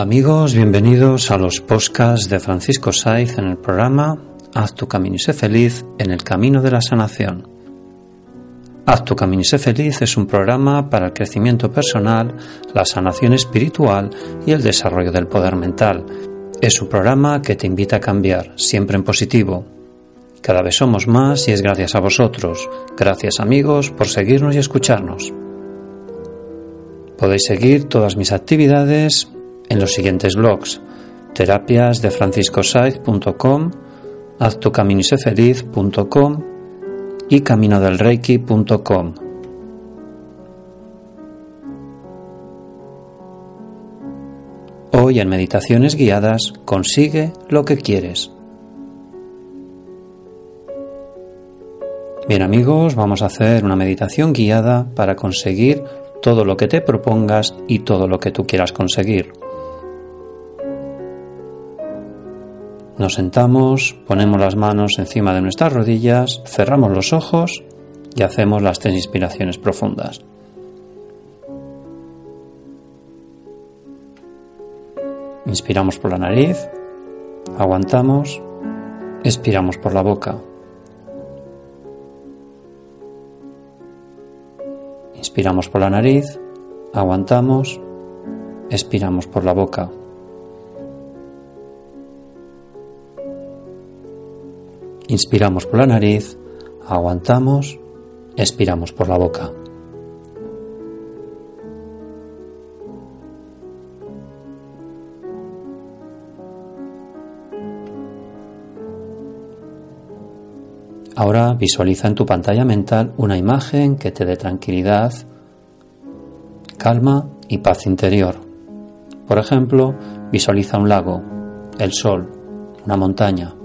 Amigos, bienvenidos a los podcasts de Francisco Saiz en el programa Haz tu camino y sé feliz en el camino de la sanación. Haz tu camino y sé feliz es un programa para el crecimiento personal, la sanación espiritual y el desarrollo del poder mental. Es un programa que te invita a cambiar, siempre en positivo. Cada vez somos más y es gracias a vosotros. Gracias amigos por seguirnos y escucharnos. Podéis seguir todas mis actividades en los siguientes blogs terapias de franciscosaiz.com, haztucaminisefeliz.com y caminodelreiki.com. Hoy en Meditaciones Guiadas consigue lo que quieres. Bien amigos, vamos a hacer una meditación guiada para conseguir todo lo que te propongas y todo lo que tú quieras conseguir. Nos sentamos, ponemos las manos encima de nuestras rodillas, cerramos los ojos y hacemos las tres inspiraciones profundas. Inspiramos por la nariz, aguantamos, expiramos por la boca. Inspiramos por la nariz, aguantamos, expiramos por la boca. Inspiramos por la nariz, aguantamos, expiramos por la boca. Ahora visualiza en tu pantalla mental una imagen que te dé tranquilidad, calma y paz interior. Por ejemplo, visualiza un lago, el sol, una montaña,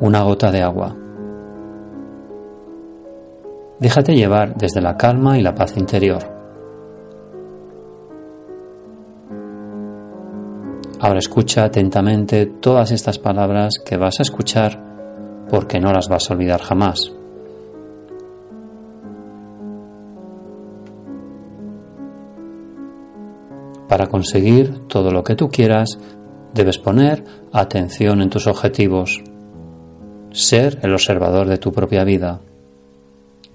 una gota de agua. Déjate llevar desde la calma y la paz interior. Ahora escucha atentamente todas estas palabras que vas a escuchar porque no las vas a olvidar jamás. Para conseguir todo lo que tú quieras, debes poner atención en tus objetivos ser el observador de tu propia vida.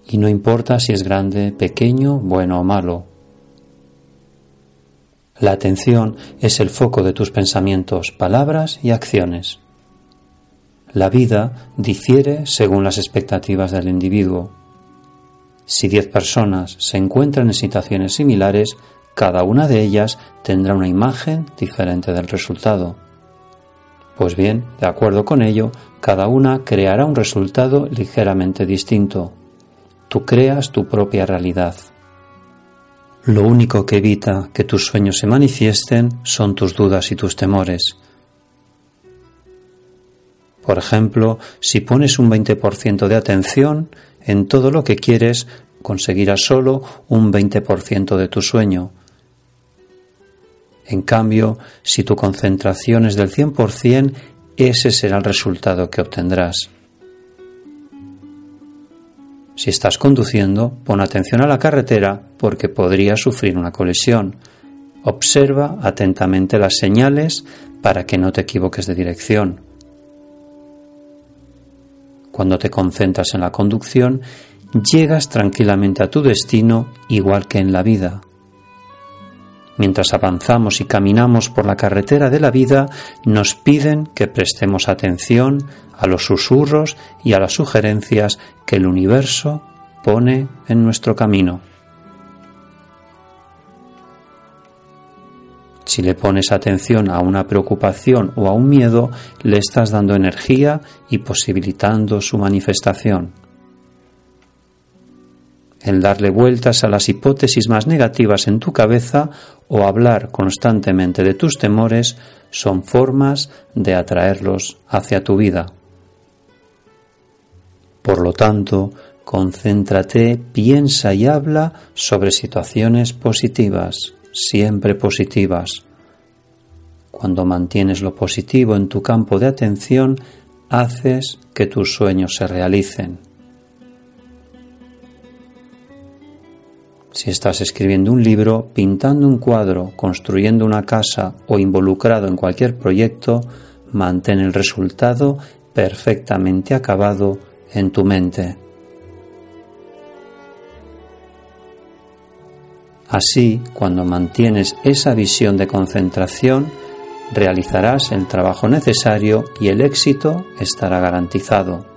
Y no importa si es grande, pequeño, bueno o malo. La atención es el foco de tus pensamientos, palabras y acciones. La vida difiere según las expectativas del individuo. Si diez personas se encuentran en situaciones similares, cada una de ellas tendrá una imagen diferente del resultado. Pues bien, de acuerdo con ello, cada una creará un resultado ligeramente distinto. Tú creas tu propia realidad. Lo único que evita que tus sueños se manifiesten son tus dudas y tus temores. Por ejemplo, si pones un 20% de atención en todo lo que quieres, conseguirás solo un 20% de tu sueño. En cambio, si tu concentración es del 100%, ese será el resultado que obtendrás. Si estás conduciendo, pon atención a la carretera porque podría sufrir una colisión. Observa atentamente las señales para que no te equivoques de dirección. Cuando te concentras en la conducción, llegas tranquilamente a tu destino igual que en la vida. Mientras avanzamos y caminamos por la carretera de la vida, nos piden que prestemos atención a los susurros y a las sugerencias que el universo pone en nuestro camino. Si le pones atención a una preocupación o a un miedo, le estás dando energía y posibilitando su manifestación el darle vueltas a las hipótesis más negativas en tu cabeza o hablar constantemente de tus temores son formas de atraerlos hacia tu vida. Por lo tanto, concéntrate, piensa y habla sobre situaciones positivas, siempre positivas. Cuando mantienes lo positivo en tu campo de atención, haces que tus sueños se realicen. Si estás escribiendo un libro, pintando un cuadro, construyendo una casa o involucrado en cualquier proyecto, mantén el resultado perfectamente acabado en tu mente. Así, cuando mantienes esa visión de concentración, realizarás el trabajo necesario y el éxito estará garantizado.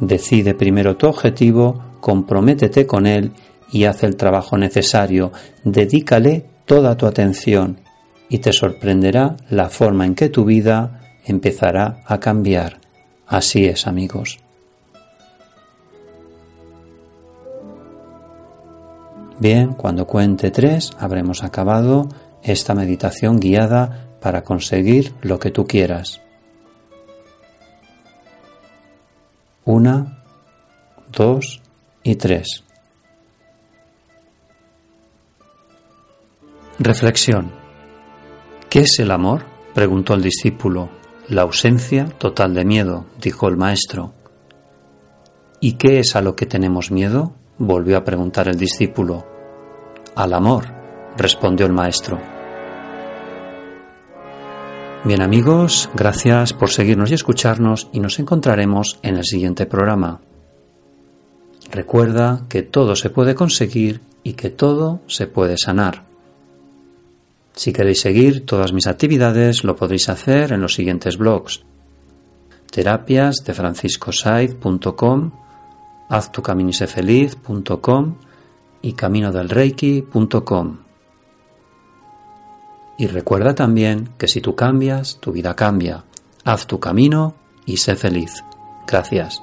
Decide primero tu objetivo, comprométete con él y haz el trabajo necesario. Dedícale toda tu atención y te sorprenderá la forma en que tu vida empezará a cambiar. Así es, amigos. Bien, cuando cuente tres habremos acabado esta meditación guiada para conseguir lo que tú quieras. Una, dos y tres. Reflexión. ¿Qué es el amor? preguntó el discípulo. La ausencia total de miedo, dijo el maestro. ¿Y qué es a lo que tenemos miedo? volvió a preguntar el discípulo. Al amor, respondió el maestro. Bien amigos, gracias por seguirnos y escucharnos y nos encontraremos en el siguiente programa. Recuerda que todo se puede conseguir y que todo se puede sanar. Si queréis seguir todas mis actividades lo podréis hacer en los siguientes blogs. Terapias de franciscosaiz.com, haztucaminisefeliz.com y caminodelreiki.com. Y recuerda también que si tú cambias, tu vida cambia. Haz tu camino y sé feliz. Gracias.